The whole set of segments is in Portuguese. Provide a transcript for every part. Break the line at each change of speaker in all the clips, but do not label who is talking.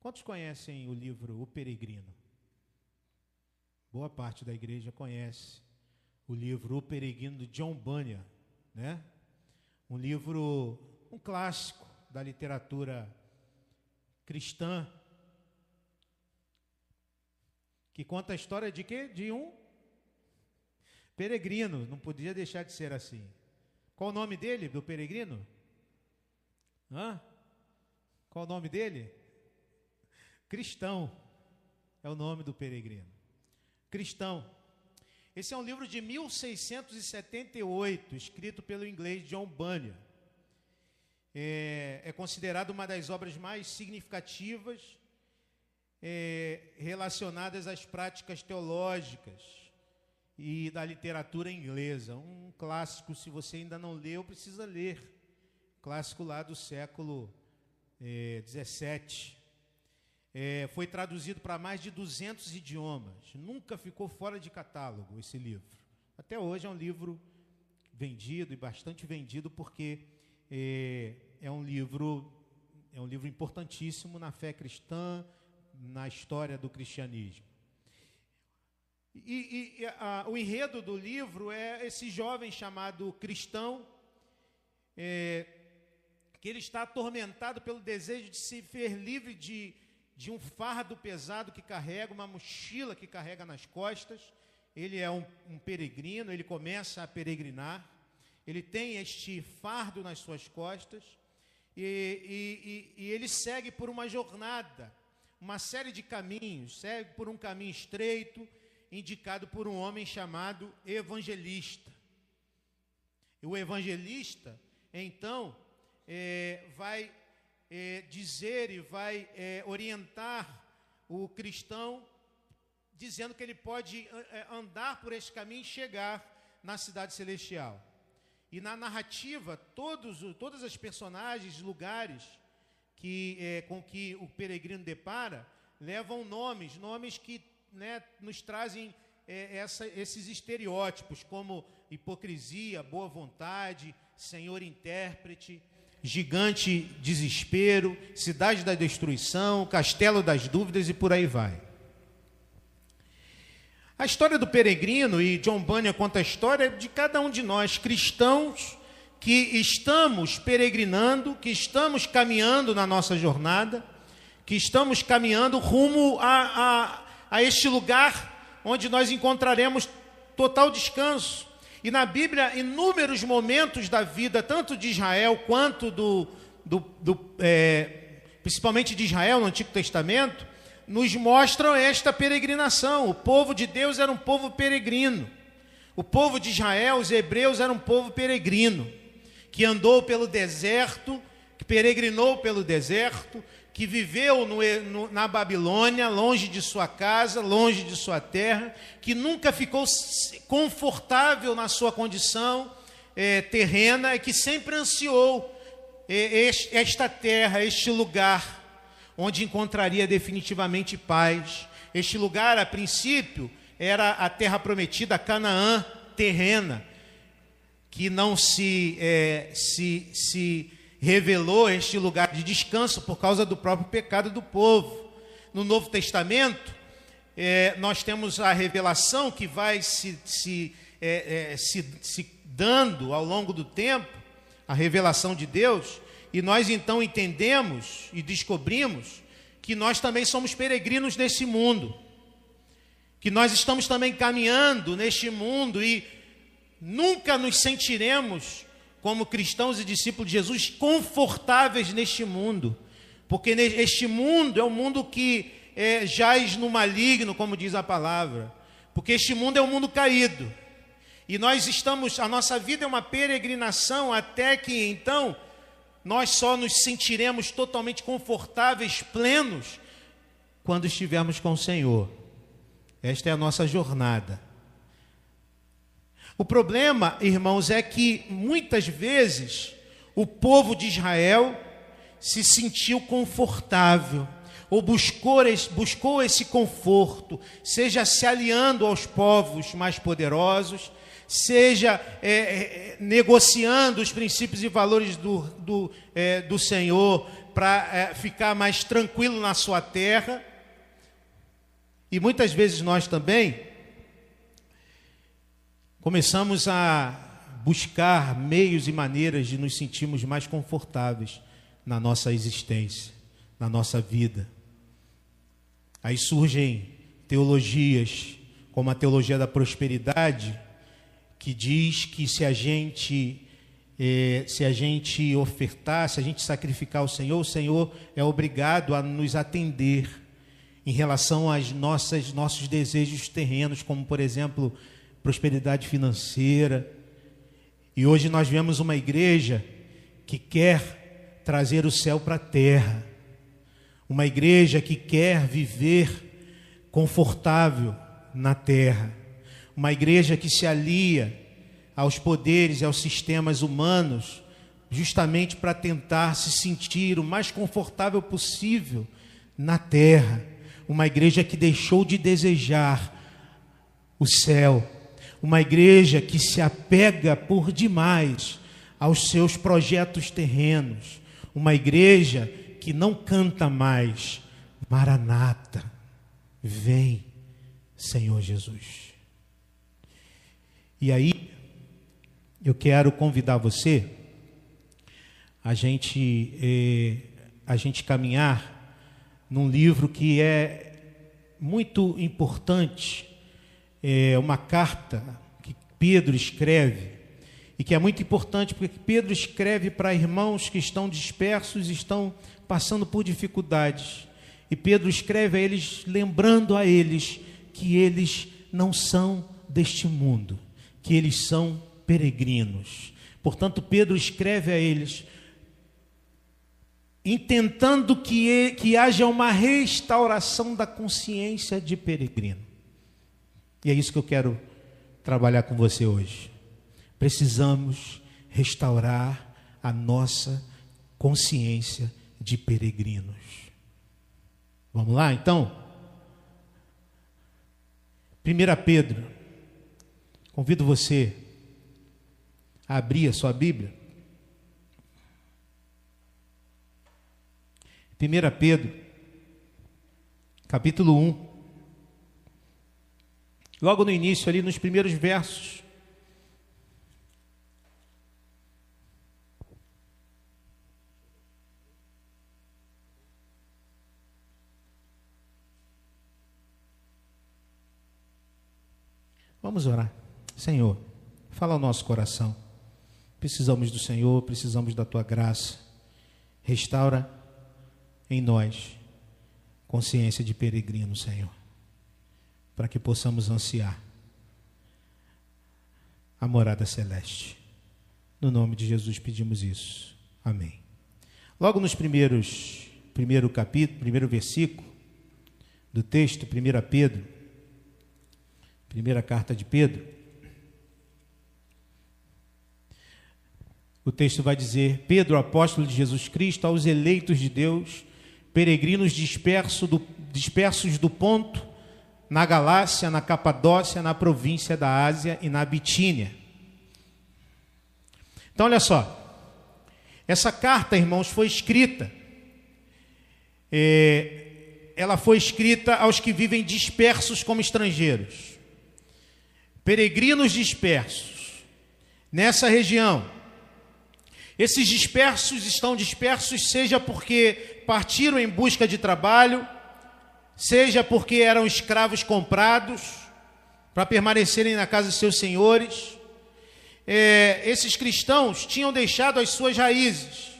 Quantos conhecem o livro O Peregrino? Boa parte da igreja conhece o livro O Peregrino de John Bunyan, né? Um livro, um clássico da literatura cristã, que conta a história de quê? De um peregrino, não podia deixar de ser assim. Qual o nome dele, do peregrino? Hã? Qual o nome dele? Cristão é o nome do peregrino. Cristão. Esse é um livro de 1678, escrito pelo inglês John Bunyan. É, é considerado uma das obras mais significativas é, relacionadas às práticas teológicas e da literatura inglesa. Um clássico, se você ainda não leu, precisa ler. Clássico lá do século é, 17. É, foi traduzido para mais de 200 idiomas. Nunca ficou fora de catálogo esse livro. Até hoje é um livro vendido e bastante vendido porque é, é um livro é um livro importantíssimo na fé cristã, na história do cristianismo. E, e a, o enredo do livro é esse jovem chamado cristão, é, que ele está atormentado pelo desejo de se ver livre de de um fardo pesado que carrega, uma mochila que carrega nas costas. Ele é um, um peregrino, ele começa a peregrinar, ele tem este fardo nas suas costas e, e, e, e ele segue por uma jornada, uma série de caminhos, segue por um caminho estreito, indicado por um homem chamado evangelista. E o evangelista, então, é, vai é, dizer e vai é, orientar o cristão, dizendo que ele pode é, andar por esse caminho e chegar na cidade celestial. E na narrativa, todos, todas as personagens, lugares que, é, com que o peregrino depara, levam nomes, nomes que né, nos trazem é, essa, esses estereótipos, como hipocrisia, boa vontade, senhor intérprete, gigante desespero, cidade da destruição, castelo das dúvidas e por aí vai. A história do peregrino, e John Bunyan conta a história de cada um de nós, cristãos, que estamos peregrinando, que estamos caminhando na nossa jornada, que estamos caminhando rumo a, a, a este lugar onde nós encontraremos total descanso, e na Bíblia, inúmeros momentos da vida, tanto de Israel quanto do, do, do é, principalmente de Israel no Antigo Testamento, nos mostram esta peregrinação. O povo de Deus era um povo peregrino. O povo de Israel, os hebreus, era um povo peregrino, que andou pelo deserto, que peregrinou pelo deserto, que viveu no, no, na Babilônia, longe de sua casa, longe de sua terra, que nunca ficou confortável na sua condição é, terrena e que sempre ansiou este, esta terra, este lugar, onde encontraria definitivamente paz. Este lugar, a princípio, era a terra prometida, Canaã terrena, que não se, é, se, se revelou este lugar de descanso por causa do próprio pecado do povo. No Novo Testamento, é, nós temos a revelação que vai se, se, é, é, se, se dando ao longo do tempo, a revelação de Deus, e nós então entendemos e descobrimos que nós também somos peregrinos nesse mundo, que nós estamos também caminhando neste mundo e nunca nos sentiremos como cristãos e discípulos de Jesus, confortáveis neste mundo, porque este mundo é um mundo que é, jaz no maligno, como diz a palavra, porque este mundo é um mundo caído, e nós estamos, a nossa vida é uma peregrinação até que então nós só nos sentiremos totalmente confortáveis, plenos, quando estivermos com o Senhor. Esta é a nossa jornada. O problema, irmãos, é que muitas vezes o povo de Israel se sentiu confortável, ou buscou, buscou esse conforto, seja se aliando aos povos mais poderosos, seja é, é, negociando os princípios e valores do, do, é, do Senhor para é, ficar mais tranquilo na sua terra. E muitas vezes nós também começamos a buscar meios e maneiras de nos sentirmos mais confortáveis na nossa existência, na nossa vida. Aí surgem teologias, como a teologia da prosperidade, que diz que se a gente eh, se a gente ofertar, se a gente sacrificar ao Senhor, o Senhor é obrigado a nos atender em relação aos nossas, nossos desejos terrenos, como por exemplo prosperidade financeira. E hoje nós vemos uma igreja que quer trazer o céu para a terra, uma igreja que quer viver confortável na terra, uma igreja que se alia aos poderes e aos sistemas humanos, justamente para tentar se sentir o mais confortável possível na terra, uma igreja que deixou de desejar o céu uma igreja que se apega por demais aos seus projetos terrenos, uma igreja que não canta mais Maranata, vem, Senhor Jesus. E aí, eu quero convidar você a gente eh, a gente caminhar num livro que é muito importante é, uma carta que Pedro escreve, e que é muito importante, porque Pedro escreve para irmãos que estão dispersos, estão passando por dificuldades. E Pedro escreve a eles, lembrando a eles que eles não são deste mundo, que eles são peregrinos. Portanto, Pedro escreve a eles, intentando que, que haja uma restauração da consciência de peregrino. E é isso que eu quero trabalhar com você hoje. Precisamos restaurar a nossa consciência de peregrinos. Vamos lá, então? 1 Pedro, convido você a abrir a sua Bíblia. 1 Pedro, capítulo 1. Logo no início, ali nos primeiros versos. Vamos orar. Senhor, fala ao nosso coração. Precisamos do Senhor, precisamos da tua graça. Restaura em nós consciência de peregrino, Senhor para que possamos ansiar a morada celeste. No nome de Jesus pedimos isso. Amém. Logo nos primeiros, primeiro capítulo, primeiro versículo do texto, 1 Pedro, primeira carta de Pedro, o texto vai dizer: Pedro, apóstolo de Jesus Cristo, aos eleitos de Deus, peregrinos disperso do, dispersos do ponto na Galácia, na Capadócia, na província da Ásia e na Bitínia. Então, olha só. Essa carta, irmãos, foi escrita. É, ela foi escrita aos que vivem dispersos como estrangeiros, peregrinos dispersos nessa região. Esses dispersos estão dispersos, seja porque partiram em busca de trabalho, seja porque eram escravos comprados para permanecerem na casa de seus senhores. É, esses cristãos tinham deixado as suas raízes.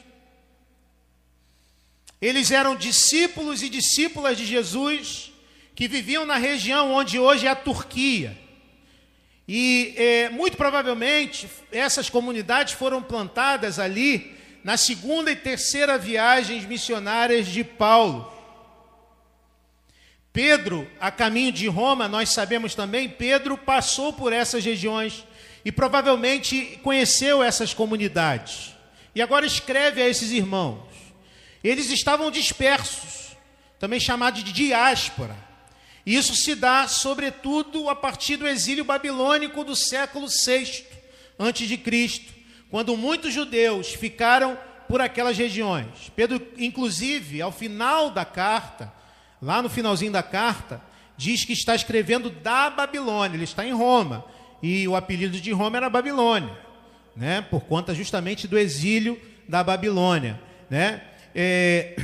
Eles eram discípulos e discípulas de Jesus que viviam na região onde hoje é a Turquia. E é, muito provavelmente essas comunidades foram plantadas ali na segunda e terceira viagens missionárias de Paulo. Pedro, a caminho de Roma, nós sabemos também, Pedro passou por essas regiões e provavelmente conheceu essas comunidades. E agora escreve a esses irmãos. Eles estavam dispersos, também chamados de diáspora. Isso se dá, sobretudo, a partir do exílio babilônico do século VI antes de Cristo, quando muitos judeus ficaram por aquelas regiões. Pedro, inclusive, ao final da carta, lá no finalzinho da carta, diz que está escrevendo da Babilônia, ele está em Roma, e o apelido de Roma era Babilônia, né? por conta justamente do exílio da Babilônia. Né? É...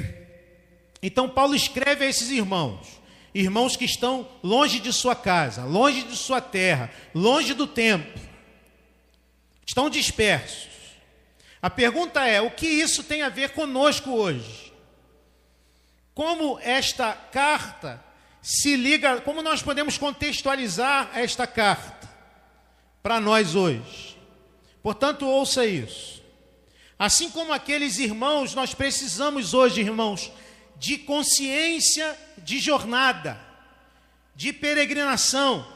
Então, Paulo escreve a esses irmãos, irmãos que estão longe de sua casa, longe de sua terra, longe do templo, estão dispersos. A pergunta é: o que isso tem a ver conosco hoje? Como esta carta se liga, como nós podemos contextualizar esta carta para nós hoje? Portanto, ouça isso. Assim como aqueles irmãos, nós precisamos hoje, irmãos, de consciência de jornada, de peregrinação.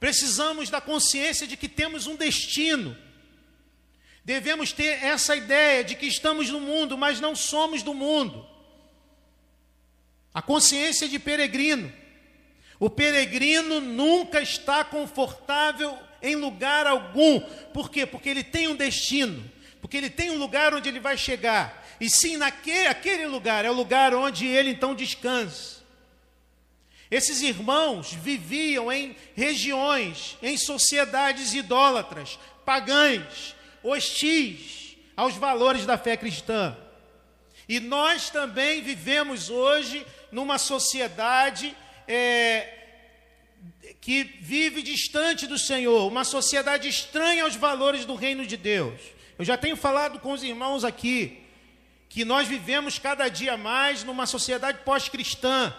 Precisamos da consciência de que temos um destino. Devemos ter essa ideia de que estamos no mundo, mas não somos do mundo. A consciência de peregrino. O peregrino nunca está confortável em lugar algum. Por quê? Porque ele tem um destino, porque ele tem um lugar onde ele vai chegar. E sim, naquele aquele lugar é o lugar onde ele então descansa. Esses irmãos viviam em regiões, em sociedades idólatras, pagãs, hostis aos valores da fé cristã. E nós também vivemos hoje numa sociedade é, que vive distante do Senhor, uma sociedade estranha aos valores do reino de Deus. Eu já tenho falado com os irmãos aqui que nós vivemos cada dia mais numa sociedade pós-cristã,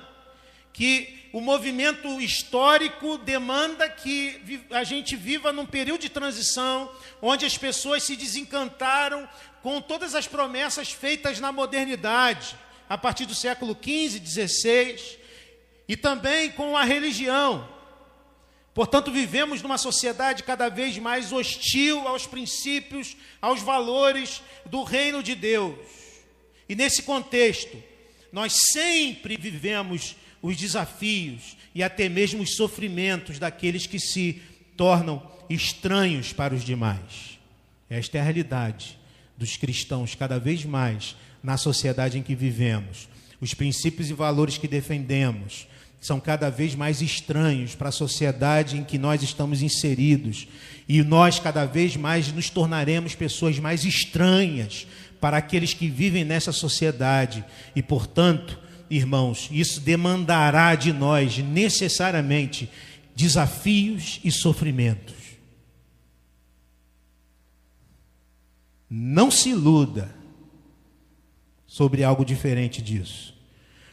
que o movimento histórico demanda que a gente viva num período de transição, onde as pessoas se desencantaram com todas as promessas feitas na modernidade, a partir do século XV, XVI, e também com a religião. Portanto, vivemos numa sociedade cada vez mais hostil aos princípios, aos valores do reino de Deus. E nesse contexto, nós sempre vivemos os desafios e até mesmo os sofrimentos daqueles que se tornam estranhos para os demais. Esta é a realidade dos cristãos cada vez mais na sociedade em que vivemos. Os princípios e valores que defendemos são cada vez mais estranhos para a sociedade em que nós estamos inseridos. E nós cada vez mais nos tornaremos pessoas mais estranhas para aqueles que vivem nessa sociedade. E, portanto, irmãos, isso demandará de nós necessariamente desafios e sofrimentos. Não se iluda sobre algo diferente disso.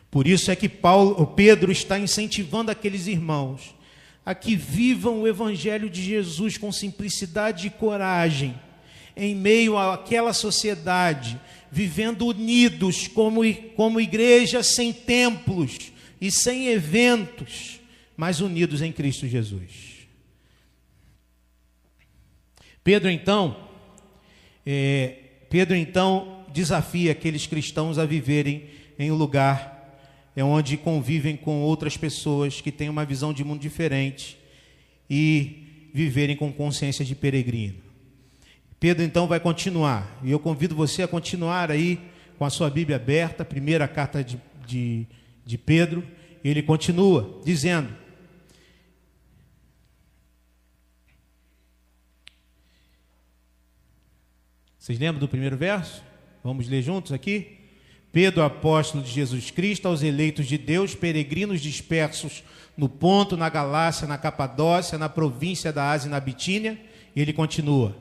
Por isso é que Paulo, Pedro está incentivando aqueles irmãos a que vivam o evangelho de Jesus com simplicidade e coragem em meio àquela sociedade, vivendo unidos como, como igreja sem templos e sem eventos, mas unidos em Cristo Jesus. Pedro então, é, Pedro então desafia aqueles cristãos a viverem em um lugar é onde convivem com outras pessoas que têm uma visão de mundo diferente e viverem com consciência de peregrino. Pedro então vai continuar, e eu convido você a continuar aí com a sua Bíblia aberta, primeira carta de, de, de Pedro, ele continua dizendo: Vocês lembram do primeiro verso? Vamos ler juntos aqui? Pedro, apóstolo de Jesus Cristo, aos eleitos de Deus, peregrinos dispersos no Ponto, na Galácia, na Capadócia, na província da Ásia e na Bitínia, e ele continua: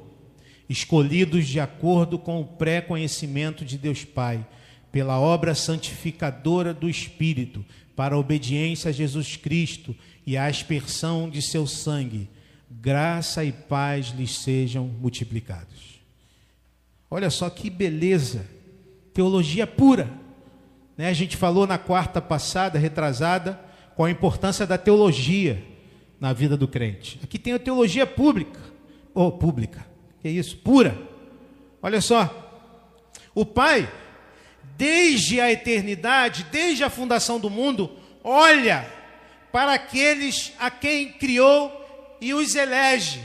escolhidos de acordo com o pré-conhecimento de Deus Pai, pela obra santificadora do Espírito, para a obediência a Jesus Cristo e a aspersão de seu sangue, graça e paz lhes sejam multiplicados. Olha só que beleza, teologia pura. Né? A gente falou na quarta passada, retrasada, com a importância da teologia na vida do crente. Aqui tem a teologia pública, ou pública, que é isso? Pura. Olha só. O Pai, desde a eternidade, desde a fundação do mundo, olha para aqueles a quem criou e os elege,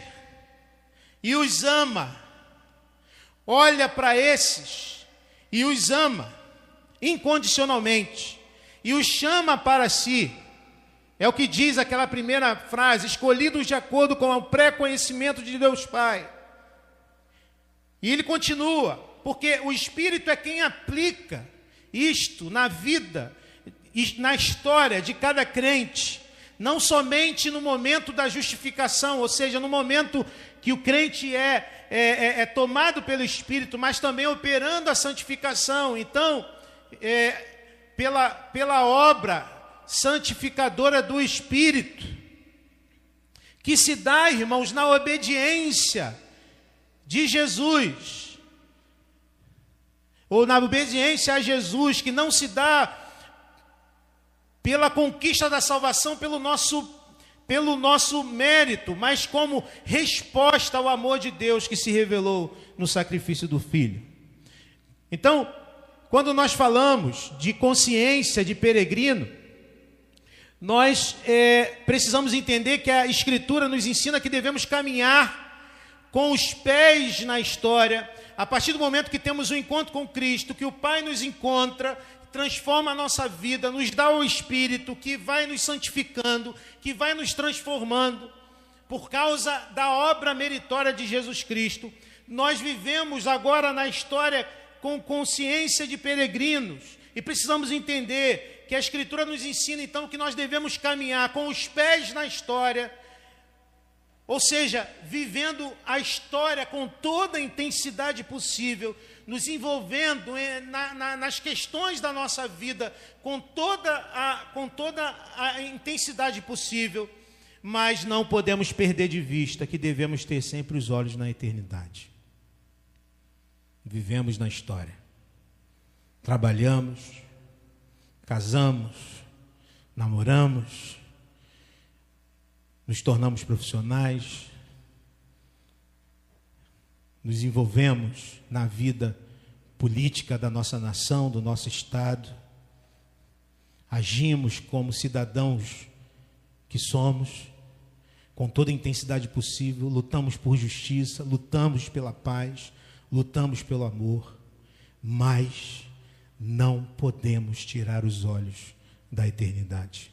e os ama. Olha para esses e os ama incondicionalmente, e os chama para si. É o que diz aquela primeira frase: escolhidos de acordo com o pré-conhecimento de Deus Pai. E ele continua, porque o Espírito é quem aplica isto na vida, na história de cada crente, não somente no momento da justificação, ou seja, no momento que o crente é, é, é, é tomado pelo Espírito, mas também operando a santificação. Então, é, pela, pela obra santificadora do Espírito, que se dá, irmãos, na obediência de Jesus, ou na obediência a Jesus, que não se dá pela conquista da salvação, pelo nosso, pelo nosso mérito, mas como resposta ao amor de Deus que se revelou no sacrifício do Filho. Então, quando nós falamos de consciência de peregrino, nós é, precisamos entender que a Escritura nos ensina que devemos caminhar com os pés na história, a partir do momento que temos o um encontro com Cristo, que o Pai nos encontra, transforma a nossa vida, nos dá o Espírito que vai nos santificando, que vai nos transformando, por causa da obra meritória de Jesus Cristo. Nós vivemos agora na história com consciência de peregrinos e precisamos entender que a Escritura nos ensina então que nós devemos caminhar com os pés na história ou seja, vivendo a história com toda a intensidade possível, nos envolvendo na, na, nas questões da nossa vida com toda, a, com toda a intensidade possível, mas não podemos perder de vista que devemos ter sempre os olhos na eternidade. Vivemos na história, trabalhamos, casamos, namoramos, nos tornamos profissionais, nos envolvemos na vida política da nossa nação, do nosso Estado, agimos como cidadãos que somos, com toda a intensidade possível, lutamos por justiça, lutamos pela paz, lutamos pelo amor, mas não podemos tirar os olhos da eternidade.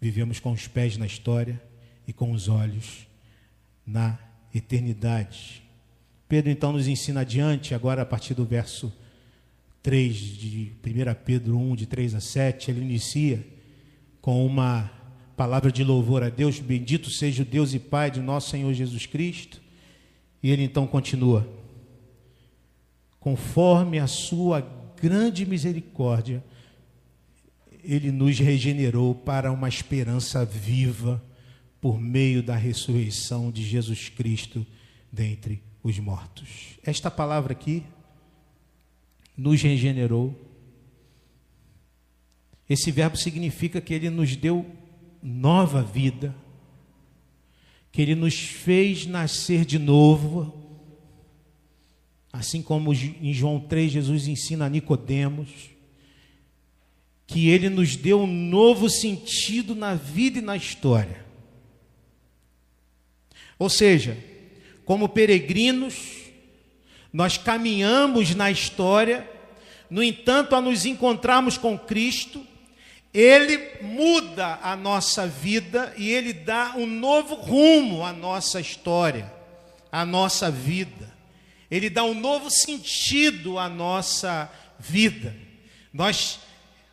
Vivemos com os pés na história e com os olhos na eternidade. Pedro então nos ensina adiante, agora a partir do verso 3 de 1 Pedro 1, de 3 a 7, ele inicia com uma palavra de louvor a Deus, bendito seja o Deus e Pai de nosso Senhor Jesus Cristo. E ele então continua: conforme a sua grande misericórdia, ele nos regenerou para uma esperança viva por meio da ressurreição de Jesus Cristo dentre os mortos. Esta palavra aqui nos regenerou. Esse verbo significa que ele nos deu nova vida, que ele nos fez nascer de novo. Assim como em João 3 Jesus ensina a Nicodemos que ele nos deu um novo sentido na vida e na história. Ou seja, como peregrinos, nós caminhamos na história, no entanto, a nos encontrarmos com Cristo, Ele muda a nossa vida e Ele dá um novo rumo à nossa história, à nossa vida. Ele dá um novo sentido à nossa vida. Nós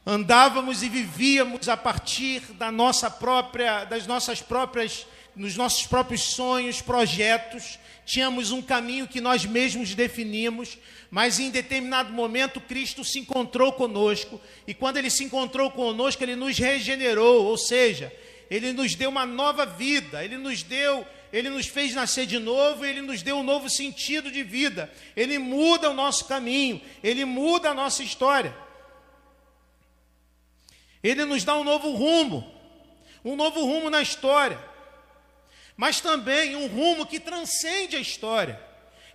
andávamos e vivíamos a partir da nossa própria, das nossas próprias nos nossos próprios sonhos, projetos, tínhamos um caminho que nós mesmos definimos, mas em determinado momento Cristo se encontrou conosco, e quando ele se encontrou conosco, ele nos regenerou, ou seja, ele nos deu uma nova vida, ele nos deu, ele nos fez nascer de novo, ele nos deu um novo sentido de vida. Ele muda o nosso caminho, ele muda a nossa história. Ele nos dá um novo rumo, um novo rumo na história mas também um rumo que transcende a história.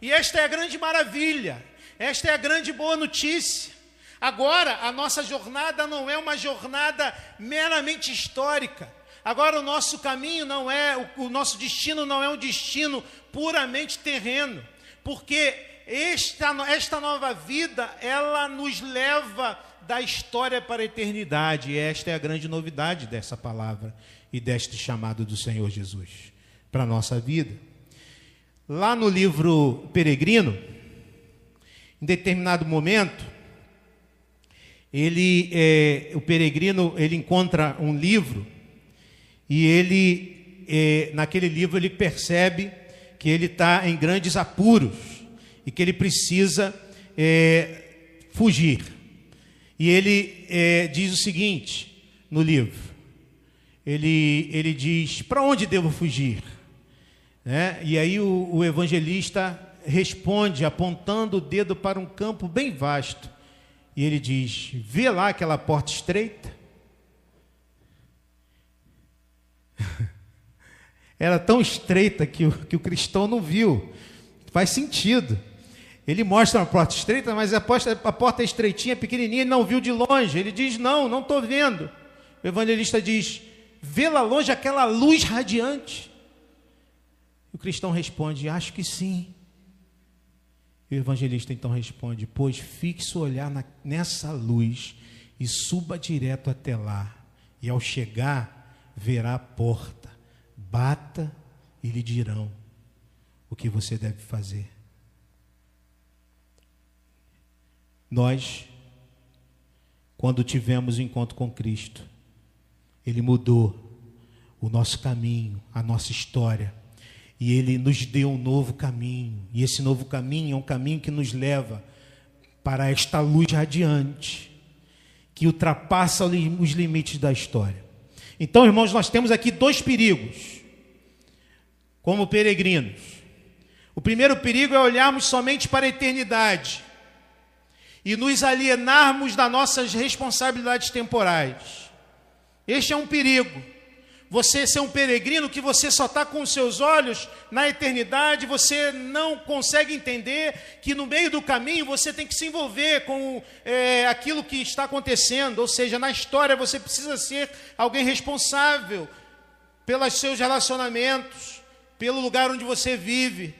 E esta é a grande maravilha, esta é a grande boa notícia. Agora, a nossa jornada não é uma jornada meramente histórica, Agora, o nosso caminho não é, o, o nosso destino não é um destino puramente terreno, porque esta, esta nova vida, ela nos leva da história para a eternidade. E esta é a grande novidade dessa palavra e deste chamado do Senhor Jesus para a nossa vida. Lá no livro Peregrino, em determinado momento, ele, é, o peregrino, ele encontra um livro e ele, é, naquele livro, ele percebe que ele está em grandes apuros e que ele precisa é, fugir. E ele é, diz o seguinte no livro: ele, ele diz, para onde devo fugir? Né? E aí o, o evangelista responde apontando o dedo para um campo bem vasto. E ele diz: Vê lá aquela porta estreita. Era tão estreita que o, que o cristão não viu. Faz sentido. Ele mostra uma porta estreita, mas a porta, a porta é estreitinha, pequenininha, ele não viu de longe. Ele diz: Não, não estou vendo. O evangelista diz: Vê lá longe aquela luz radiante. Cristão responde: Acho que sim. E o evangelista então responde: Pois fixe o olhar na, nessa luz e suba direto até lá. E ao chegar, verá a porta. Bata e lhe dirão o que você deve fazer. Nós, quando tivemos o encontro com Cristo, Ele mudou o nosso caminho, a nossa história e ele nos deu um novo caminho. E esse novo caminho é um caminho que nos leva para esta luz radiante, que ultrapassa os limites da história. Então, irmãos, nós temos aqui dois perigos, como peregrinos. O primeiro perigo é olharmos somente para a eternidade e nos alienarmos das nossas responsabilidades temporais. Este é um perigo você ser um peregrino que você só está com os seus olhos na eternidade, você não consegue entender que no meio do caminho você tem que se envolver com é, aquilo que está acontecendo, ou seja, na história você precisa ser alguém responsável pelos seus relacionamentos, pelo lugar onde você vive.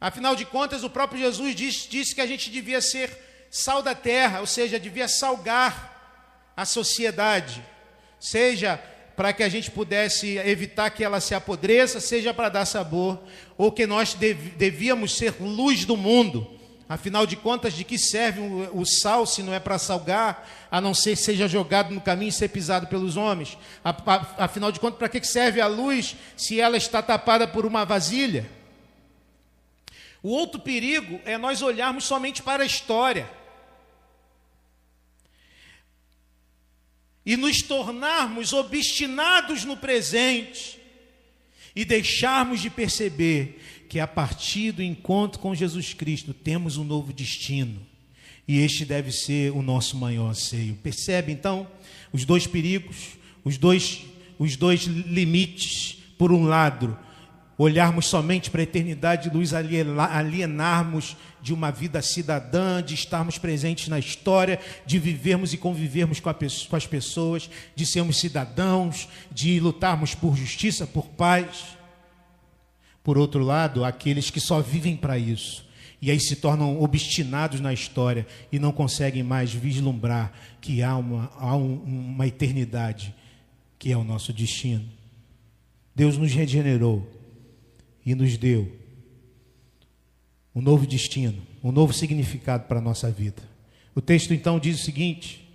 Afinal de contas, o próprio Jesus disse, disse que a gente devia ser sal da terra, ou seja, devia salgar a sociedade, seja para que a gente pudesse evitar que ela se apodreça, seja para dar sabor, ou que nós devíamos ser luz do mundo. Afinal de contas, de que serve o sal se não é para salgar, a não ser que seja jogado no caminho e ser pisado pelos homens? Afinal de contas, para que serve a luz se ela está tapada por uma vasilha? O outro perigo é nós olharmos somente para a história. E nos tornarmos obstinados no presente e deixarmos de perceber que a partir do encontro com Jesus Cristo temos um novo destino e este deve ser o nosso maior anseio. Percebe então os dois perigos, os dois, os dois limites? Por um lado, olharmos somente para a eternidade, nos alienarmos de uma vida cidadã, de estarmos presentes na história, de vivermos e convivermos com, com as pessoas, de sermos cidadãos, de lutarmos por justiça, por paz. Por outro lado, aqueles que só vivem para isso, e aí se tornam obstinados na história e não conseguem mais vislumbrar que há uma, há um, uma eternidade que é o nosso destino. Deus nos regenerou e nos deu um novo destino, um novo significado para a nossa vida. O texto então diz o seguinte: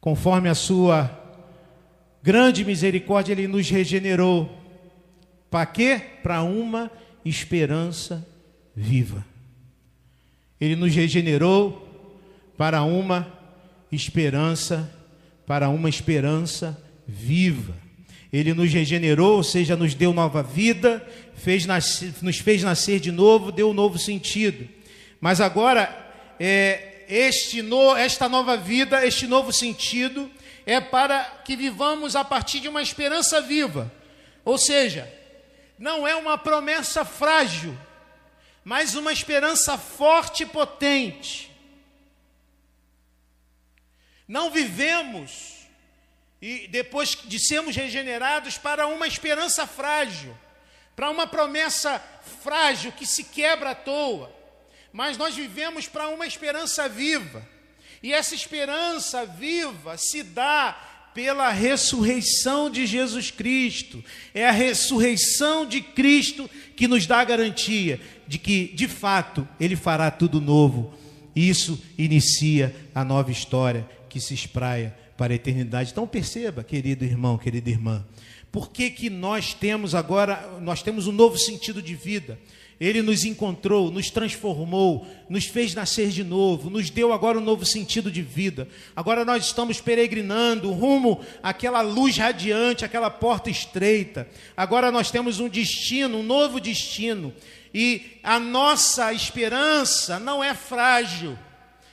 conforme a sua grande misericórdia, ele nos regenerou. Para quê? Para uma esperança viva. Ele nos regenerou para uma esperança, para uma esperança viva. Ele nos regenerou, ou seja, nos deu nova vida, fez nascer, nos fez nascer de novo, deu um novo sentido. Mas agora, é, este no, esta nova vida, este novo sentido, é para que vivamos a partir de uma esperança viva. Ou seja, não é uma promessa frágil, mas uma esperança forte e potente. Não vivemos e depois de sermos regenerados para uma esperança frágil, para uma promessa frágil que se quebra à toa, mas nós vivemos para uma esperança viva. E essa esperança viva se dá pela ressurreição de Jesus Cristo. É a ressurreição de Cristo que nos dá a garantia de que, de fato, Ele fará tudo novo. Isso inicia a nova história que se espraia para a eternidade. Então perceba, querido irmão, querida irmã, por que, que nós temos agora, nós temos um novo sentido de vida. Ele nos encontrou, nos transformou, nos fez nascer de novo, nos deu agora um novo sentido de vida. Agora nós estamos peregrinando rumo àquela luz radiante, àquela porta estreita. Agora nós temos um destino, um novo destino. E a nossa esperança não é frágil.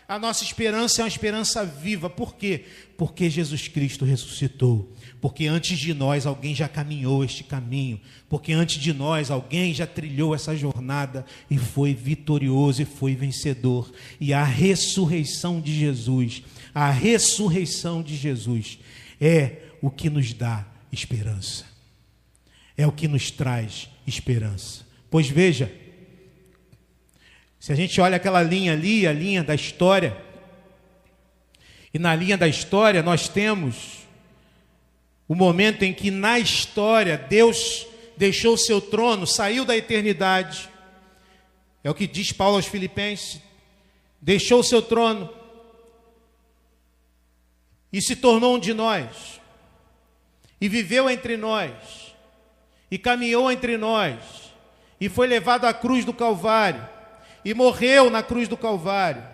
A nossa esperança é uma esperança viva. Por quê? Porque Jesus Cristo ressuscitou porque antes de nós alguém já caminhou este caminho, porque antes de nós alguém já trilhou essa jornada e foi vitorioso e foi vencedor. E a ressurreição de Jesus, a ressurreição de Jesus é o que nos dá esperança. É o que nos traz esperança. Pois veja, se a gente olha aquela linha ali, a linha da história, e na linha da história nós temos o momento em que na história Deus deixou seu trono, saiu da eternidade. É o que diz Paulo aos Filipenses. Deixou seu trono e se tornou um de nós. E viveu entre nós. E caminhou entre nós. E foi levado à cruz do Calvário. E morreu na cruz do Calvário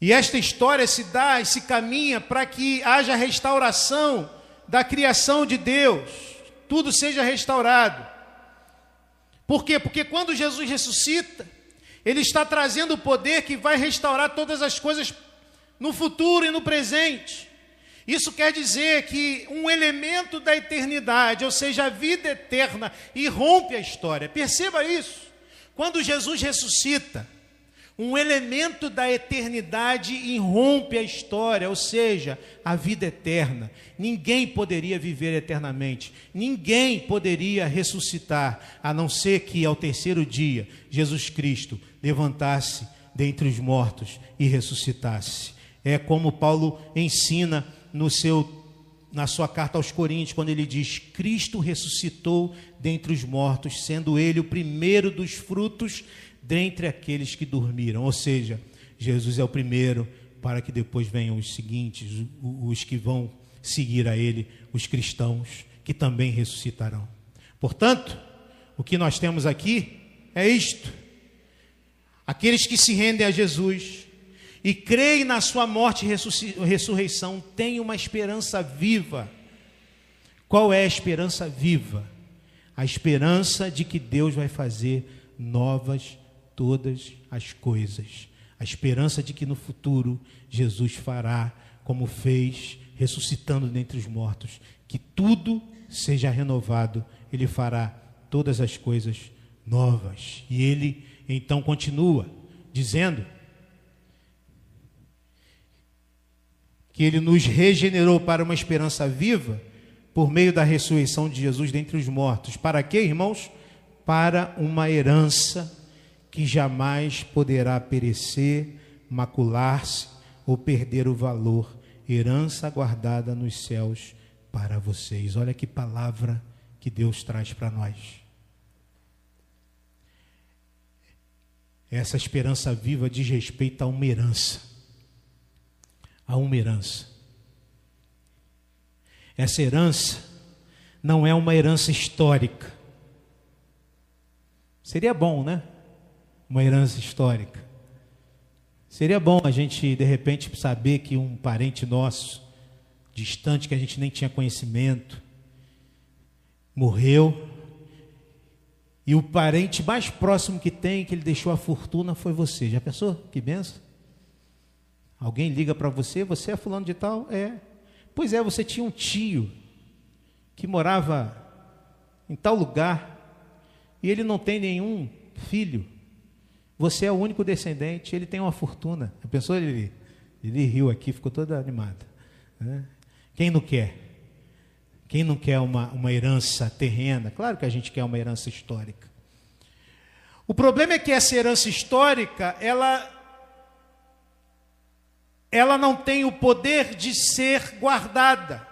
e esta história se dá e se caminha para que haja restauração da criação de Deus, tudo seja restaurado. Por quê? Porque quando Jesus ressuscita, ele está trazendo o poder que vai restaurar todas as coisas no futuro e no presente. Isso quer dizer que um elemento da eternidade, ou seja, a vida eterna, irrompe a história. Perceba isso. Quando Jesus ressuscita, um elemento da eternidade irrompe a história, ou seja, a vida eterna. Ninguém poderia viver eternamente, ninguém poderia ressuscitar, a não ser que ao terceiro dia Jesus Cristo levantasse dentre os mortos e ressuscitasse. É como Paulo ensina no seu na sua carta aos Coríntios, quando ele diz: Cristo ressuscitou dentre os mortos, sendo ele o primeiro dos frutos dentre aqueles que dormiram. Ou seja, Jesus é o primeiro, para que depois venham os seguintes, os que vão seguir a Ele, os cristãos, que também ressuscitarão. Portanto, o que nós temos aqui é isto: aqueles que se rendem a Jesus e creem na Sua morte e ressurreição têm uma esperança viva. Qual é a esperança viva? A esperança de que Deus vai fazer novas todas as coisas. A esperança de que no futuro Jesus fará como fez, ressuscitando dentre os mortos, que tudo seja renovado, ele fará todas as coisas novas. E ele então continua dizendo que ele nos regenerou para uma esperança viva por meio da ressurreição de Jesus dentre os mortos. Para quê, irmãos? Para uma herança que jamais poderá perecer, macular-se ou perder o valor, herança guardada nos céus para vocês. Olha que palavra que Deus traz para nós. Essa esperança viva diz respeito a uma herança. A uma herança. Essa herança não é uma herança histórica. Seria bom, né? Uma herança histórica. Seria bom a gente, de repente, saber que um parente nosso, distante, que a gente nem tinha conhecimento, morreu, e o parente mais próximo que tem, que ele deixou a fortuna, foi você. Já pensou? Que benção? Alguém liga para você, você é fulano de tal? É. Pois é, você tinha um tio que morava em tal lugar e ele não tem nenhum filho. Você é o único descendente, ele tem uma fortuna. A pessoa ele, ele riu aqui, ficou toda animada. Né? Quem não quer? Quem não quer uma, uma herança terrena? Claro que a gente quer uma herança histórica. O problema é que essa herança histórica, ela, ela não tem o poder de ser guardada.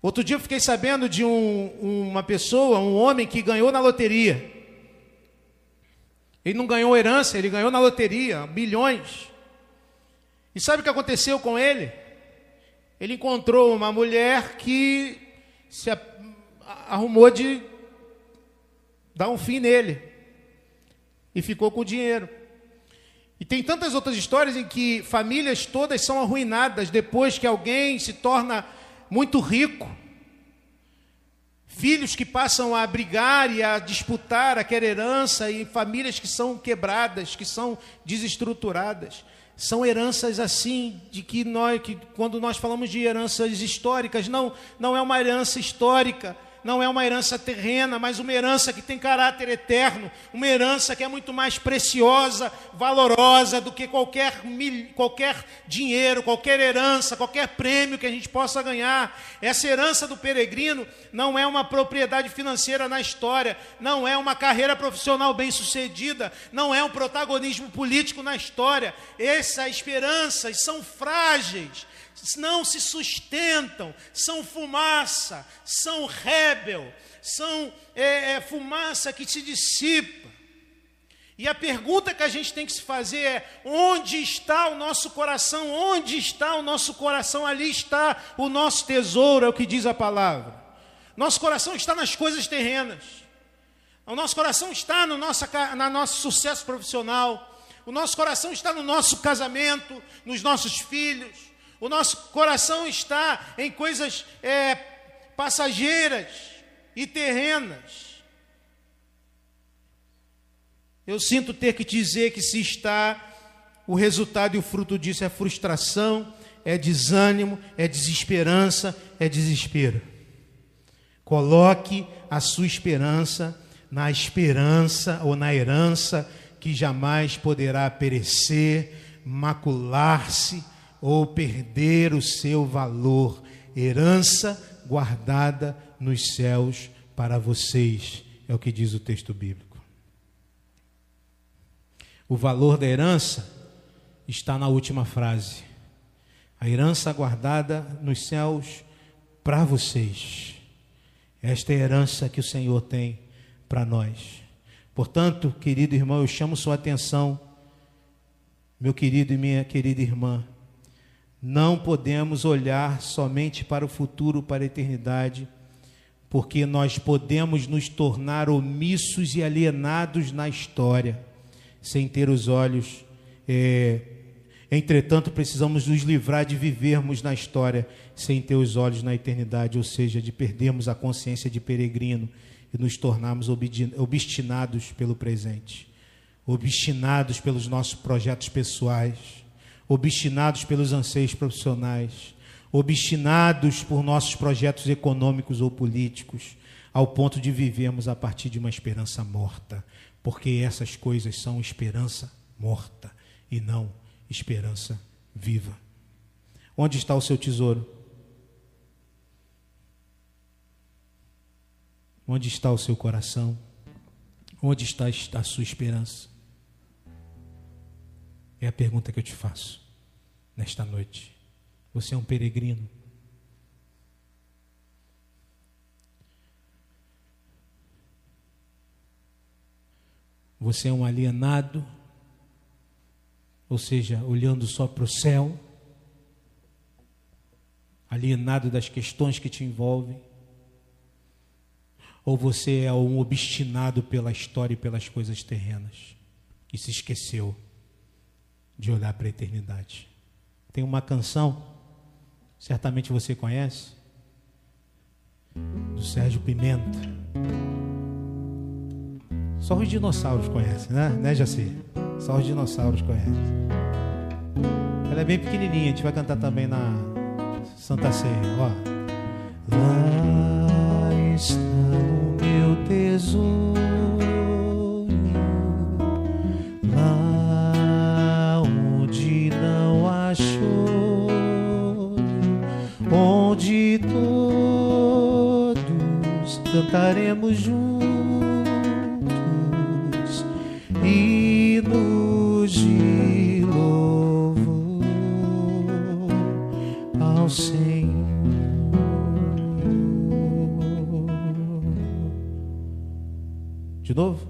Outro dia eu fiquei sabendo de um, uma pessoa, um homem que ganhou na loteria. Ele não ganhou herança, ele ganhou na loteria, bilhões. E sabe o que aconteceu com ele? Ele encontrou uma mulher que se arrumou de dar um fim nele e ficou com o dinheiro. E tem tantas outras histórias em que famílias todas são arruinadas depois que alguém se torna muito rico. Filhos que passam a brigar e a disputar aquela herança, e famílias que são quebradas, que são desestruturadas. São heranças assim, de que nós, que quando nós falamos de heranças históricas, não, não é uma herança histórica, não é uma herança terrena, mas uma herança que tem caráter eterno, uma herança que é muito mais preciosa, valorosa do que qualquer, qualquer dinheiro, qualquer herança, qualquer prêmio que a gente possa ganhar. Essa herança do peregrino não é uma propriedade financeira na história, não é uma carreira profissional bem-sucedida, não é um protagonismo político na história. Essas esperanças são frágeis não se sustentam, são fumaça, são rebel, são é, é, fumaça que se dissipa. E a pergunta que a gente tem que se fazer é: onde está o nosso coração? Onde está o nosso coração? Ali está o nosso tesouro, é o que diz a palavra. Nosso coração está nas coisas terrenas. O nosso coração está no nosso, na nosso sucesso profissional. O nosso coração está no nosso casamento, nos nossos filhos, o nosso coração está em coisas é, passageiras e terrenas. Eu sinto ter que dizer que se está, o resultado e o fruto disso é frustração, é desânimo, é desesperança, é desespero. Coloque a sua esperança na esperança ou na herança que jamais poderá perecer, macular-se ou perder o seu valor, herança guardada nos céus para vocês, é o que diz o texto bíblico. O valor da herança está na última frase. A herança guardada nos céus para vocês. Esta é a herança que o Senhor tem para nós. Portanto, querido irmão, eu chamo sua atenção, meu querido e minha querida irmã, não podemos olhar somente para o futuro, para a eternidade, porque nós podemos nos tornar omissos e alienados na história, sem ter os olhos. É... Entretanto, precisamos nos livrar de vivermos na história sem ter os olhos na eternidade, ou seja, de perdermos a consciência de peregrino e nos tornarmos obstinados pelo presente, obstinados pelos nossos projetos pessoais obstinados pelos anseios profissionais, obstinados por nossos projetos econômicos ou políticos, ao ponto de vivermos a partir de uma esperança morta, porque essas coisas são esperança morta e não esperança viva. Onde está o seu tesouro? Onde está o seu coração? Onde está a sua esperança? É a pergunta que eu te faço nesta noite. Você é um peregrino. Você é um alienado, ou seja, olhando só para o céu, alienado das questões que te envolvem. Ou você é um obstinado pela história e pelas coisas terrenas, e se esqueceu de olhar para a eternidade. Tem uma canção, certamente você conhece, do Sérgio Pimenta. Só os dinossauros conhecem, né? Né, Jaci? Só os dinossauros conhecem. Ela é bem pequenininha, a gente vai cantar também na Santa Ceia, ó. Lá está o meu tesouro cantaremos juntos hinos de louvor ao Senhor. De novo.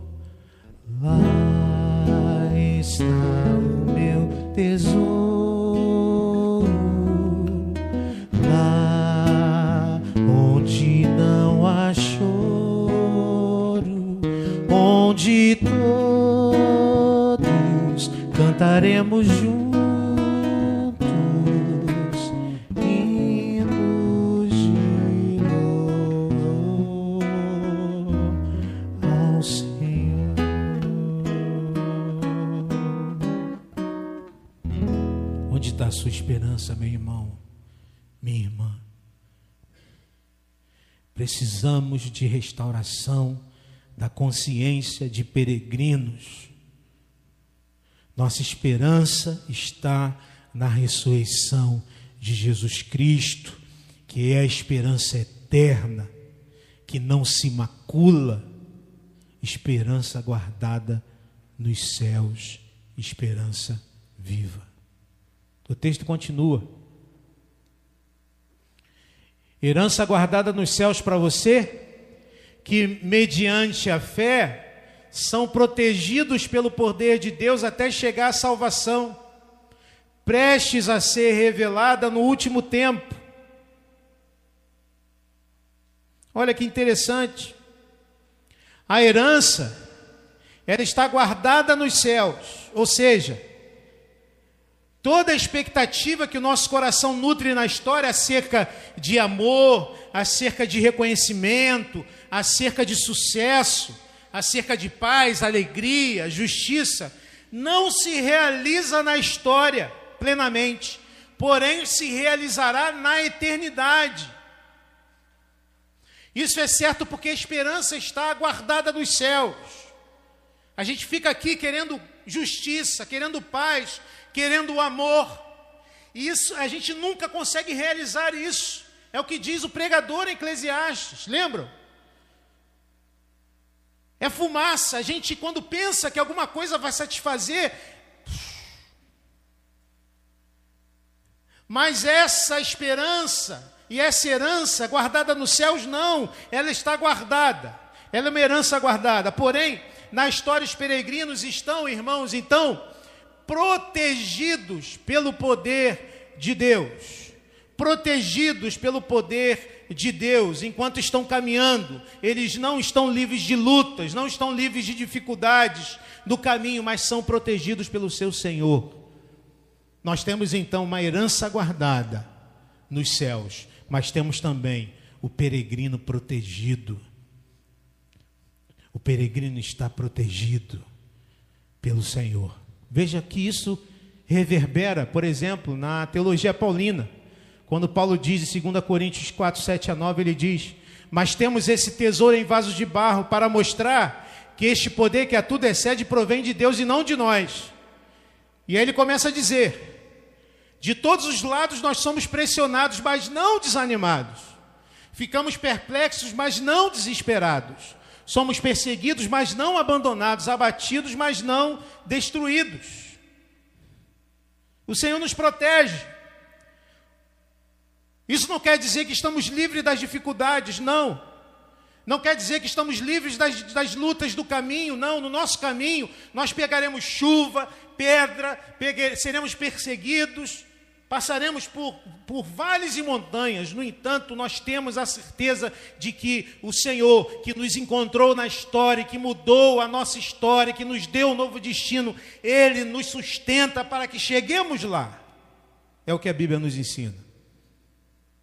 Cantaremos juntos. hinos de louvor ao Senhor. Onde está a sua esperança, meu irmão, minha irmã? Precisamos de restauração da consciência de peregrinos. Nossa esperança está na ressurreição de Jesus Cristo, que é a esperança eterna, que não se macula, esperança guardada nos céus, esperança viva. O texto continua. Herança guardada nos céus para você, que mediante a fé são protegidos pelo poder de Deus até chegar à salvação, prestes a ser revelada no último tempo. Olha que interessante. A herança, ela está guardada nos céus, ou seja, toda a expectativa que o nosso coração nutre na história acerca de amor, acerca de reconhecimento, acerca de sucesso, acerca de paz, alegria, justiça, não se realiza na história plenamente, porém se realizará na eternidade. Isso é certo porque a esperança está guardada nos céus. A gente fica aqui querendo justiça, querendo paz, querendo amor. E isso a gente nunca consegue realizar isso. É o que diz o pregador em Eclesiastes, lembram? É fumaça. A gente, quando pensa que alguma coisa vai satisfazer, mas essa esperança e essa herança guardada nos céus, não, ela está guardada. Ela é uma herança guardada. Porém, na história, os peregrinos estão, irmãos, então, protegidos pelo poder de Deus. Protegidos pelo poder de Deus, enquanto estão caminhando, eles não estão livres de lutas, não estão livres de dificuldades do caminho, mas são protegidos pelo seu Senhor. Nós temos então uma herança guardada nos céus, mas temos também o peregrino protegido. O peregrino está protegido pelo Senhor. Veja que isso reverbera, por exemplo, na teologia paulina. Quando Paulo diz em 2 Coríntios 4, 7 a 9, ele diz: Mas temos esse tesouro em vasos de barro para mostrar que este poder que a tudo excede provém de Deus e não de nós. E aí ele começa a dizer: de todos os lados nós somos pressionados, mas não desanimados. Ficamos perplexos, mas não desesperados. Somos perseguidos, mas não abandonados, abatidos, mas não destruídos. O Senhor nos protege. Isso não quer dizer que estamos livres das dificuldades, não. Não quer dizer que estamos livres das, das lutas do caminho, não. No nosso caminho, nós pegaremos chuva, pedra, pegue, seremos perseguidos, Passaremos por, por vales e montanhas, no entanto, nós temos a certeza de que o Senhor, que nos encontrou na história, que mudou a nossa história, que nos deu um novo destino, Ele nos sustenta para que cheguemos lá. É o que a Bíblia nos ensina.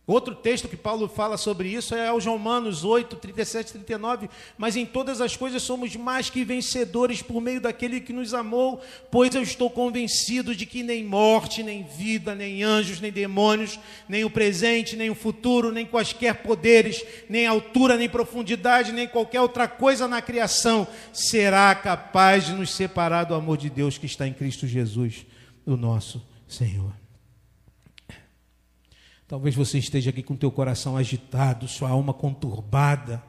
Outro texto que Paulo fala sobre isso é aos Romanos 8, 37 e 39. Mas em todas as coisas somos mais que vencedores por meio daquele que nos amou, pois eu estou convencido de que nem morte, nem vida, nem anjos, nem demônios, nem o presente, nem o futuro, nem quaisquer poderes, nem altura, nem profundidade, nem qualquer outra coisa na criação será capaz de nos separar do amor de Deus que está em Cristo Jesus, o nosso Senhor. Talvez você esteja aqui com teu coração agitado, sua alma conturbada,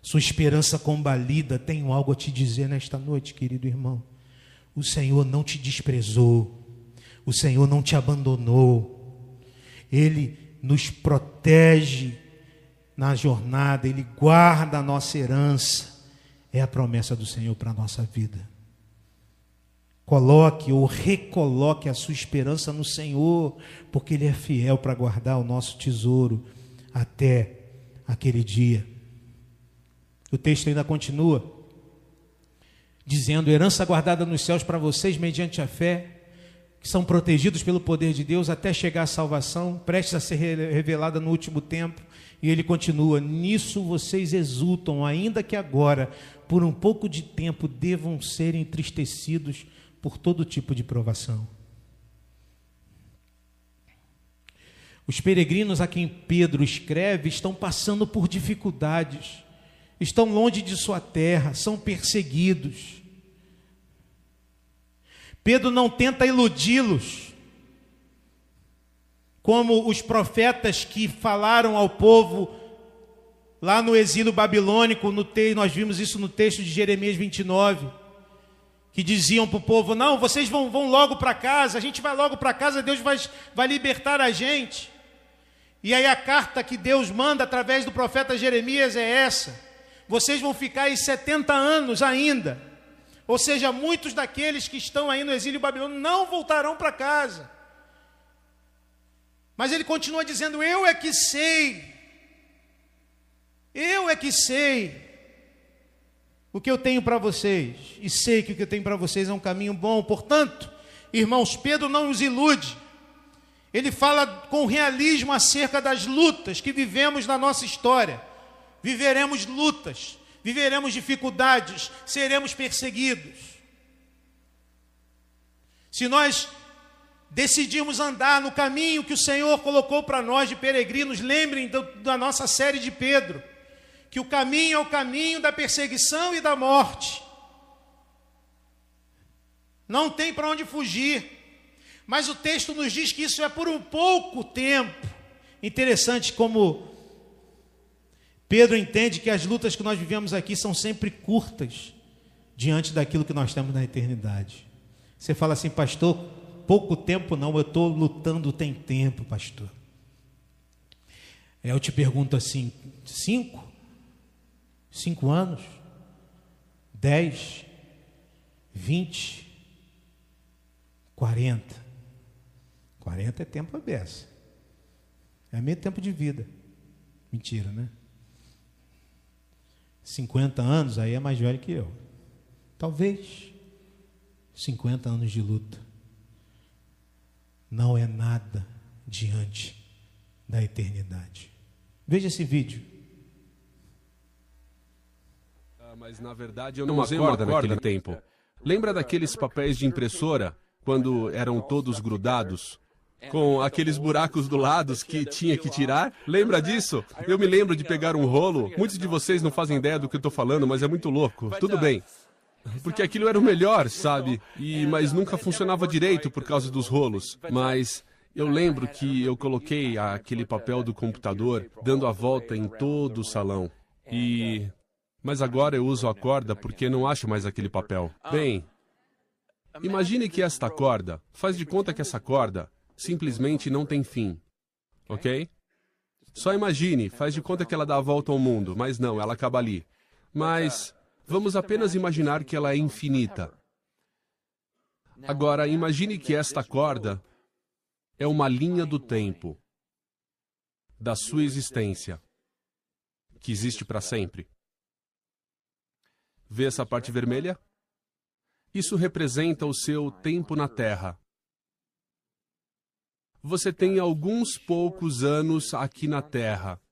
sua esperança combalida. Tenho algo a te dizer nesta noite, querido irmão. O Senhor não te desprezou, o Senhor não te abandonou, Ele nos protege na jornada, Ele guarda a nossa herança. É a promessa do Senhor para a nossa vida. Coloque ou recoloque a sua esperança no Senhor, porque Ele é fiel para guardar o nosso tesouro até aquele dia. O texto ainda continua, dizendo: herança guardada nos céus para vocês mediante a fé, que são protegidos pelo poder de Deus até chegar à salvação, prestes a ser revelada no último tempo. E ele continua: nisso vocês exultam, ainda que agora, por um pouco de tempo, devam ser entristecidos por todo tipo de provação. Os peregrinos a quem Pedro escreve estão passando por dificuldades, estão longe de sua terra, são perseguidos. Pedro não tenta iludi-los, como os profetas que falaram ao povo lá no exílio babilônico, no te, nós vimos isso no texto de Jeremias 29 que diziam para o povo: não, vocês vão, vão logo para casa, a gente vai logo para casa, Deus vai, vai libertar a gente. E aí a carta que Deus manda através do profeta Jeremias é essa: vocês vão ficar aí 70 anos ainda. Ou seja, muitos daqueles que estão aí no exílio babilônico não voltarão para casa. Mas ele continua dizendo: Eu é que sei, eu é que sei o que eu tenho para vocês, e sei que o que eu tenho para vocês é um caminho bom. Portanto, irmãos, Pedro não nos ilude. Ele fala com realismo acerca das lutas que vivemos na nossa história. Viveremos lutas, viveremos dificuldades, seremos perseguidos. Se nós decidimos andar no caminho que o Senhor colocou para nós de peregrinos, lembrem da nossa série de Pedro que o caminho é o caminho da perseguição e da morte. Não tem para onde fugir. Mas o texto nos diz que isso é por um pouco tempo. Interessante como Pedro entende que as lutas que nós vivemos aqui são sempre curtas diante daquilo que nós temos na eternidade. Você fala assim, pastor, pouco tempo não, eu estou lutando tem tempo, pastor. Eu te pergunto assim, cinco? Cinco anos? Dez? Vinte? Quarenta? Quarenta é tempo aberto. É meio tempo de vida. Mentira, né? Cinquenta anos, aí é mais velho que eu. Talvez. Cinquenta anos de luta. Não é nada diante da eternidade. Veja esse vídeo.
Mas na verdade eu não usei uma corda naquele tempo. Lembra daqueles papéis de impressora, quando eram todos grudados? Com aqueles buracos do lado que tinha que tirar? Lembra disso? Eu me lembro de pegar um rolo. Muitos de vocês não fazem ideia do que eu estou falando, mas é muito louco. Tudo bem. Porque aquilo era o melhor, sabe? E mas nunca funcionava direito por causa dos rolos. Mas eu lembro que eu coloquei aquele papel do computador dando a volta em todo o salão. E mas agora eu uso a corda porque não acho mais aquele papel. Bem, imagine que esta corda, faz de conta que essa corda simplesmente não tem fim. Ok? Só imagine, faz de conta que ela dá a volta ao mundo, mas não, ela acaba ali. Mas vamos apenas imaginar que ela é infinita. Agora, imagine que esta corda é uma linha do tempo da sua existência, que existe para sempre. Vê essa parte vermelha? Isso representa o seu tempo na Terra. Você tem alguns poucos anos aqui na Terra.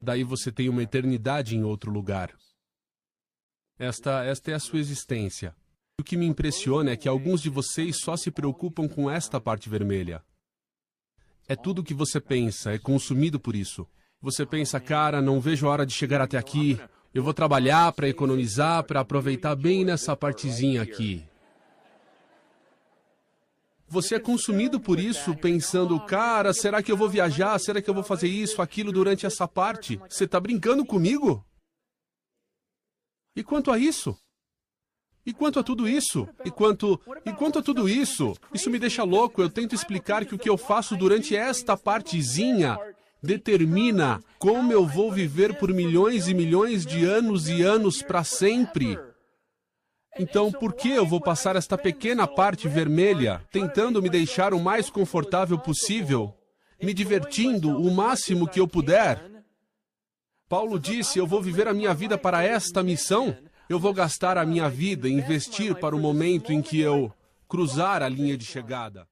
Daí você tem uma eternidade em outro lugar. Esta, esta é a sua existência. O que me impressiona é que alguns de vocês só se preocupam com esta parte vermelha. É tudo o que você pensa, é consumido por isso. Você pensa, cara, não vejo a hora de chegar até aqui, eu vou trabalhar para economizar, para aproveitar bem nessa partezinha aqui. Você é consumido por isso, pensando, cara, será que eu vou viajar? Será que eu vou fazer isso, aquilo durante essa parte? Você está brincando comigo? E quanto a isso? E quanto a tudo isso? E quanto, e quanto a tudo isso? Isso me deixa louco. Eu tento explicar que o que eu faço durante esta partezinha determina como eu vou viver por milhões e milhões de anos e anos para sempre. Então, por que eu vou passar esta pequena parte vermelha tentando me deixar o mais confortável possível, me divertindo o máximo que eu puder? Paulo disse: Eu vou viver a minha vida para esta missão. Eu vou gastar a minha vida, investir para o momento em que eu cruzar a linha de chegada.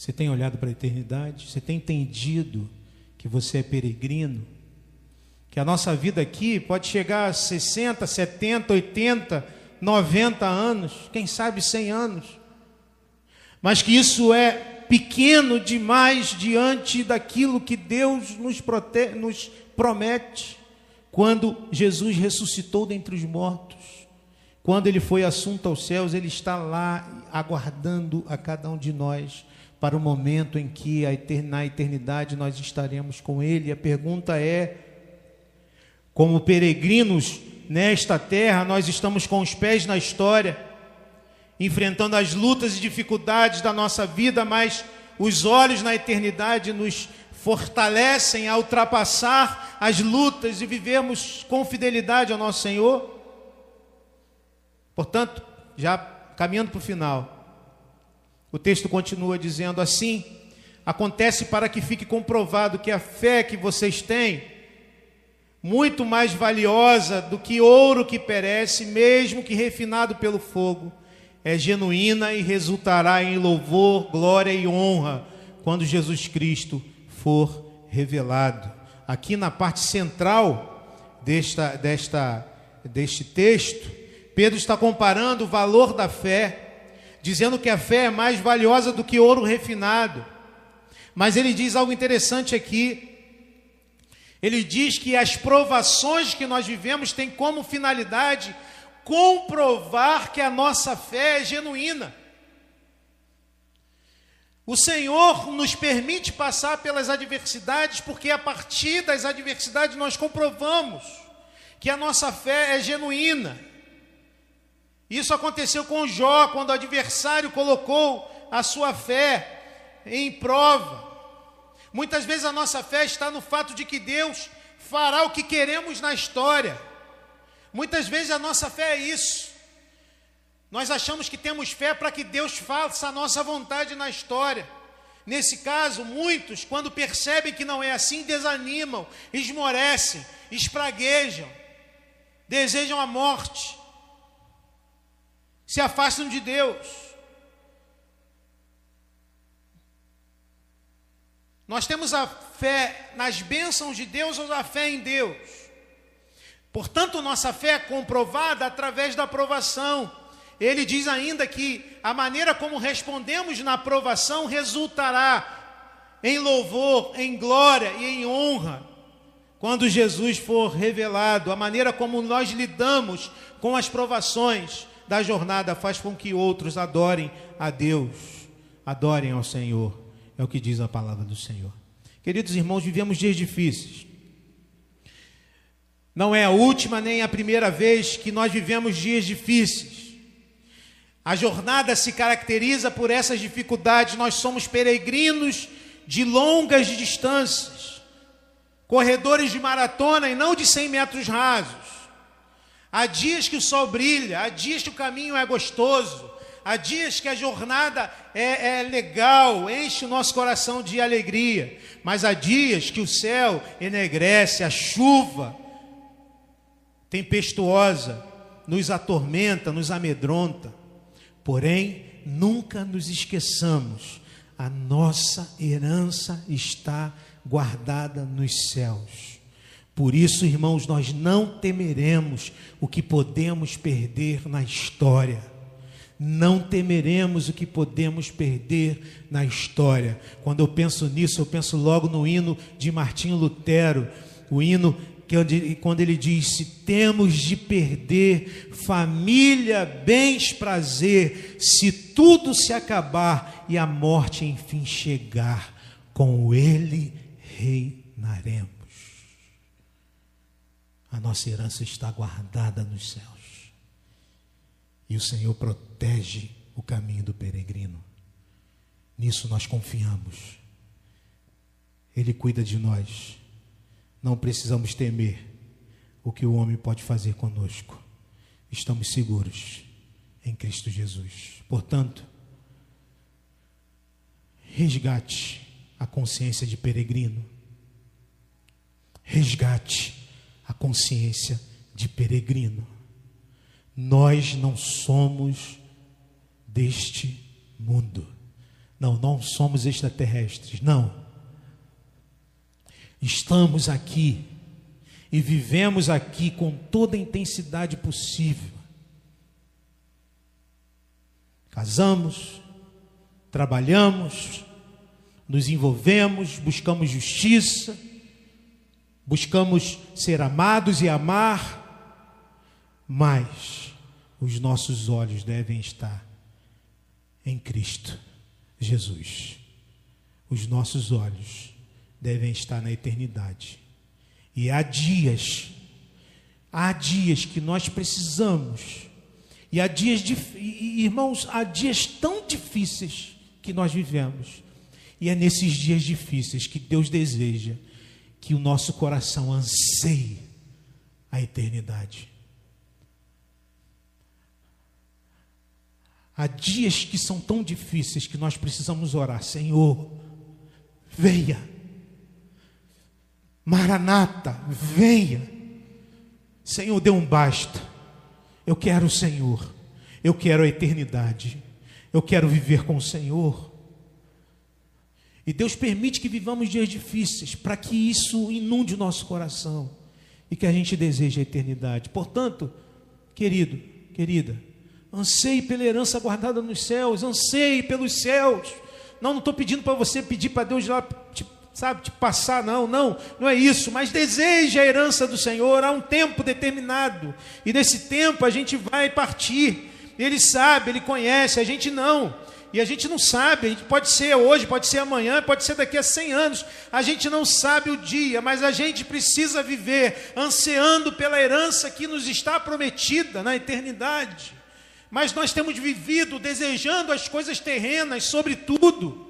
Você tem olhado para a eternidade? Você tem entendido que você é peregrino? Que a nossa vida aqui pode chegar a 60, 70, 80, 90 anos, quem sabe 100 anos, mas que isso é pequeno demais diante daquilo que Deus nos, nos promete quando Jesus ressuscitou dentre os mortos. Quando ele foi assunto aos céus, ele está lá aguardando a cada um de nós para o momento em que na eternidade nós estaremos com ele. A pergunta é: como peregrinos nesta terra, nós estamos com os pés na história, enfrentando as lutas e dificuldades da nossa vida, mas os olhos na eternidade nos fortalecem a ultrapassar as lutas e vivermos com fidelidade ao nosso Senhor. Portanto, já caminhando para o final, o texto continua dizendo assim: acontece para que fique comprovado que a fé que vocês têm muito mais valiosa do que ouro que perece, mesmo que refinado pelo fogo, é genuína e resultará em louvor, glória e honra quando Jesus Cristo for revelado. Aqui na parte central desta, desta, deste texto, Pedro está comparando o valor da fé, dizendo que a fé é mais valiosa do que ouro refinado. Mas ele diz algo interessante aqui, ele diz que as provações que nós vivemos têm como finalidade comprovar que a nossa fé é genuína. O Senhor nos permite passar pelas adversidades, porque a partir das adversidades nós comprovamos que a nossa fé é genuína. Isso aconteceu com Jó, quando o adversário colocou a sua fé em prova. Muitas vezes a nossa fé está no fato de que Deus fará o que queremos na história. Muitas vezes a nossa fé é isso. Nós achamos que temos fé para que Deus faça a nossa vontade na história. Nesse caso, muitos, quando percebem que não é assim, desanimam, esmorecem, espraguejam, desejam a morte, se afastam de Deus. Nós temos a fé nas bênçãos de Deus ou a fé em Deus. Portanto, nossa fé é comprovada através da aprovação. Ele diz ainda que a maneira como respondemos na aprovação resultará em louvor, em glória e em honra quando Jesus for revelado. A maneira como nós lidamos com as provações da jornada faz com que outros adorem a Deus, adorem ao Senhor. É o que diz a palavra do Senhor. Queridos irmãos, vivemos dias difíceis. Não é a última nem a primeira vez que nós vivemos dias difíceis. A jornada se caracteriza por essas dificuldades. Nós somos peregrinos de longas distâncias, corredores de maratona e não de 100 metros rasos. Há dias que o sol brilha, há dias que o caminho é gostoso, Há dias que a jornada é, é, legal, enche o nosso coração de alegria, mas há dias que o céu enegrece, a chuva tempestuosa nos atormenta, nos amedronta. Porém, nunca nos esqueçamos, a nossa herança está guardada nos céus. Por isso, irmãos, nós não temeremos o que podemos perder na história Não temeremos o que podemos perder na história. Quando eu penso nisso, eu penso logo no hino de Martinho Lutero, o hino que quando ele diz: se temos de perder família, bens, prazer, se tudo se acabar e a morte enfim chegar, com ele reinaremos. A nossa herança está guardada nos céus. E o Senhor protege o caminho do peregrino. Nisso nós confiamos. Ele cuida de nós não precisamos temer o que o homem pode fazer conosco. Estamos seguros em Cristo Jesus. Portanto, resgate a consciência de peregrino. Resgate consciência de peregrino. Nós não somos deste mundo. Não, não somos extraterrestres. Não. Estamos aqui e vivemos aqui com toda a intensidade possível. Casamos, trabalhamos, nos envolvemos, buscamos justiça, buscamos ser amados e amar, mas os nossos olhos devem estar em Cristo Jesus. Os nossos olhos devem estar na eternidade. E há dias, há dias que nós precisamos, e há dias, irmãos, há dias tão difíceis que nós vivemos, e é nesses dias difíceis que Deus deseja que o nosso coração anseie a eternidade. Há dias que são tão difíceis que nós precisamos orar, Senhor, venha Maranata, venha. Senhor, dê um basta. Eu quero o Senhor. Eu quero a eternidade. Eu quero viver com o Senhor. E Deus permite que vivamos dias difíceis para que isso inunde o nosso coração e que a gente deseje a eternidade. Portanto, querido, querida, anseie pela herança guardada nos céus, anseie pelos céus. Não, não estou pedindo para você pedir para Deus lá te sabe, te passar, não, não, não é isso, mas deseja a herança do Senhor, há um tempo determinado, e nesse tempo a gente vai partir, ele sabe, ele conhece, a gente não, e a gente não sabe, a gente pode ser hoje, pode ser amanhã, pode ser daqui a 100 anos, a gente não sabe o dia, mas a gente precisa viver ansiando pela herança que nos está prometida na eternidade. Mas nós temos vivido desejando as coisas terrenas, sobretudo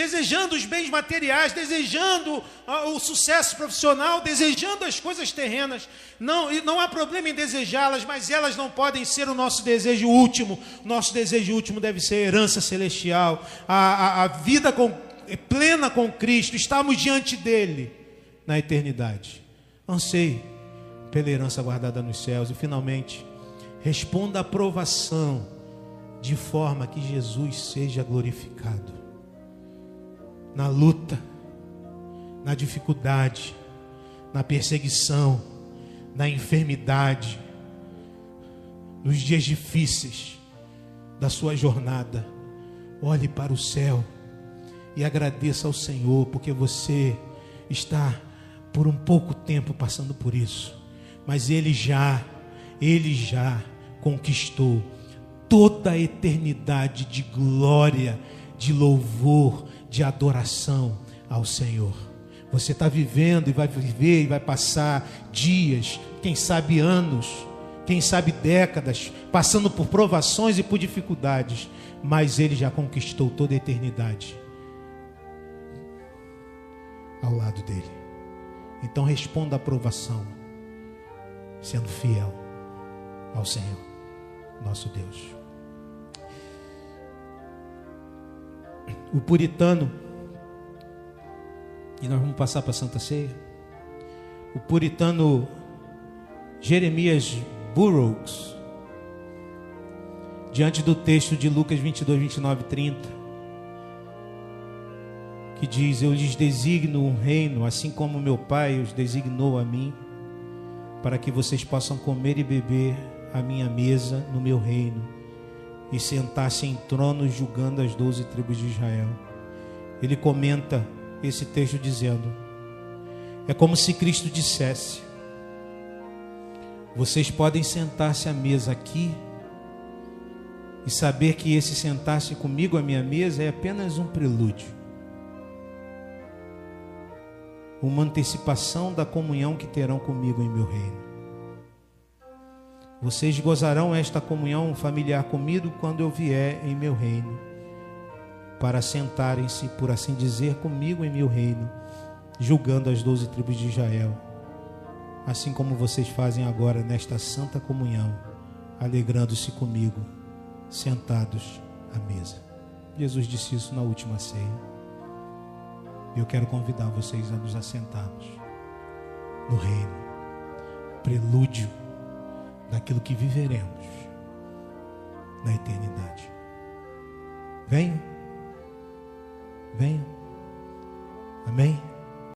desejando os bens materiais, desejando ah, o sucesso profissional, desejando as coisas terrenas. Não, não há problema em desejá-las, mas elas não podem ser o nosso desejo último. Nosso desejo último deve ser a herança celestial, a, a, a vida com, plena com Cristo. Estamos diante dele na eternidade. Anseie pela herança guardada nos céus e finalmente responda à aprovação de forma que Jesus seja glorificado na luta, na dificuldade, na perseguição, na enfermidade, nos dias difíceis da sua jornada. Olhe para o céu e agradeça ao Senhor, porque você está por um pouco tempo passando por isso, mas Ele já, Ele já conquistou toda a eternidade de glória, de louvor, de adoração ao Senhor. Você está vivendo e vai viver e vai passar dias, quem sabe anos, quem sabe décadas, passando por provações e por dificuldades, mas Ele já conquistou toda a eternidade ao lado dele. Então responda à provação, sendo fiel ao Senhor, nosso Deus. O puritano, e nós vamos passar para a Santa Ceia. O puritano Jeremias Burroughs, diante do texto de Lucas 22, 29 e 30, que diz: Eu lhes designo um reino, assim como meu Pai os designou a mim, para que vocês possam comer e beber a minha mesa no meu reino e sentar-se em tronos julgando as doze tribos de Israel. Ele comenta esse texto dizendo: É como se Cristo dissesse: Vocês podem sentar-se à mesa aqui e saber que esse sentar-se comigo à minha mesa é apenas um prelúdio, uma antecipação da comunhão que terão comigo em meu reino. Vocês gozarão esta comunhão familiar comigo quando eu vier em meu reino, para sentarem-se, por assim dizer, comigo em meu reino, julgando as doze tribos de Israel, assim como vocês fazem agora nesta santa comunhão, alegrando-se comigo, sentados à mesa. Jesus disse isso na última ceia. Eu quero convidar vocês a nos assentarmos no reino, prelúdio daquilo que viveremos na eternidade. Venha. Venha. Amém?